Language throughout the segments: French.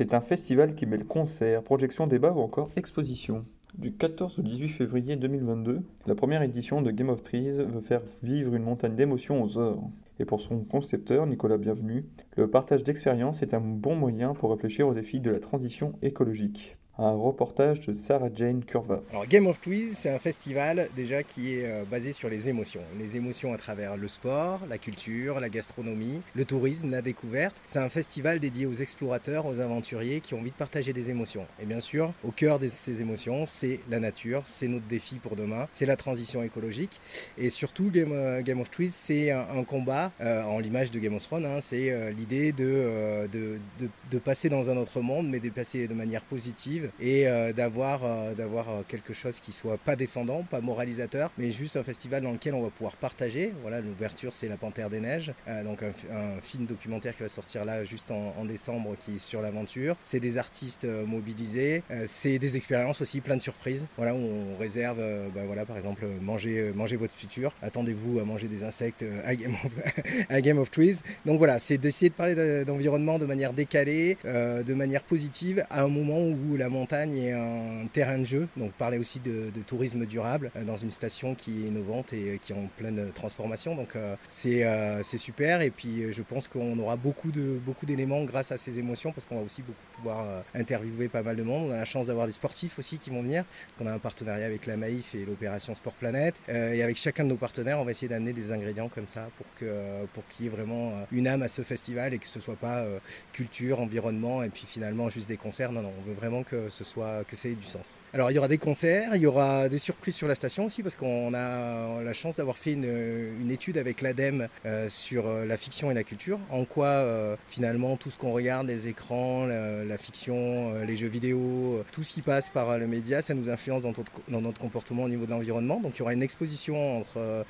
C'est un festival qui mêle concerts, projections, débats ou encore expositions. Du 14 au 18 février 2022, la première édition de Game of Trees veut faire vivre une montagne d'émotions aux heures. Et pour son concepteur, Nicolas Bienvenu, le partage d'expériences est un bon moyen pour réfléchir aux défis de la transition écologique un reportage de Sarah Jane Curva. Alors Game of Trees, c'est un festival déjà qui est euh, basé sur les émotions. Les émotions à travers le sport, la culture, la gastronomie, le tourisme, la découverte. C'est un festival dédié aux explorateurs, aux aventuriers qui ont envie de partager des émotions. Et bien sûr, au cœur de ces émotions, c'est la nature, c'est notre défi pour demain, c'est la transition écologique. Et surtout, Game, euh, of Trees, c'est un, combat, euh, en l'image de Game of Thrones, hein, c'est l'idée de, de, de, de passer dans un autre monde, mais de passer de manière positive et euh, d'avoir euh, d'avoir euh, quelque chose qui soit pas descendant, pas moralisateur, mais juste un festival dans lequel on va pouvoir partager. Voilà, l'ouverture c'est La Panthère des Neiges, donc un, film documentaire qui va sortir là juste en, décembre qui est sur l'aventure. C'est des artistes mobilisés, c'est des expériences aussi, plein de surprises. Voilà, où on réserve, bah, voilà, par exemple, manger, manger votre futur. Attendez-vous à manger des insectes à Game of, à Game of Trees. Donc voilà, c'est d'essayer de parler d'environnement de manière décalée, de manière positive, à un moment où la montagne est un terrain de jeu, donc parler aussi de, tourisme durable euh, dans une station qui est innovante et euh, qui est en pleine transformation. Donc euh, c'est super et puis je pense qu'on aura beaucoup de beaucoup d'éléments grâce à ces émotions parce qu'on va aussi beaucoup pouvoir interviewer pas mal de monde. On a la chance d'avoir des sportifs aussi qui vont venir. On a un partenariat avec la Maïf et l'opération Sport Planète et avec chacun de nos partenaires, on va essayer d'amener des ingrédients comme ça pour que pour qu'il y ait vraiment une âme à ce festival et que ce soit pas culture, environnement et puis finalement juste des concerts. Non non, on veut vraiment que ce soit que ça ait du sens. Alors il y aura des concerts, il y aura des surprises sur la station aussi parce qu'on a la chance d'avoir fait une, étude avec l'ADEME euh, sur euh, la fiction et la culture, en quoi euh, finalement tout ce qu'on regarde, les écrans, la, fiction, les jeux vidéo, tout ce qui passe par le média, ça nous influence dans, dans notre comportement au niveau de l'environnement. Donc il y aura une exposition entre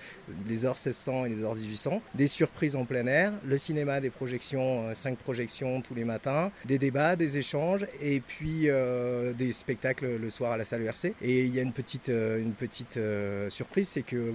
les heures 1600 et les heures 1800, des surprises en plein air, le cinéma, des projections, cinq projections tous les matins, des débats, des échanges et puis euh, des spectacles le soir à la salle ERC. Et il y a une petite, euh, une petite euh, surprise, c'est que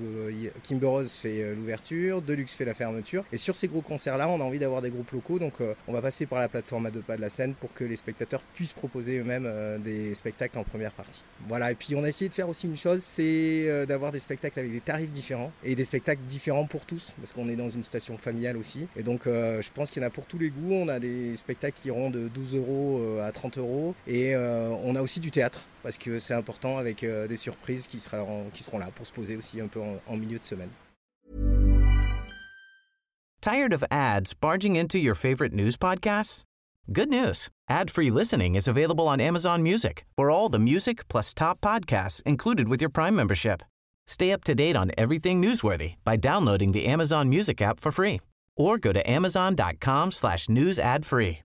Kimber Rose fait l'ouverture, Deluxe fait la fermeture. Et sur ces gros concerts-là, on a envie d'avoir des groupes locaux, donc on va passer par la plateforme à deux pas de la scène pour que les spectateurs puissent proposer eux-mêmes des spectacles en première partie. Voilà, et puis on a essayé de faire aussi une chose, c'est d'avoir des spectacles avec des tarifs différents et des spectacles différents pour tous, parce qu'on est dans une station familiale aussi. Et donc je pense qu'il y en a pour tous les goûts. On a des spectacles qui iront de 12 euros à 30 euros et Euh, on a aussi du théâtre parce que c'est important avec euh, des surprises qui seront, qui seront là pour se poser aussi un peu en, en milieu de semaine. Tired of ads barging into your favorite news podcasts? Good news. Ad-free listening is available on Amazon Music. For all the music plus top podcasts included with your Prime membership. Stay up to date on everything newsworthy by downloading the Amazon Music app for free or go to amazon.com slash news ad free.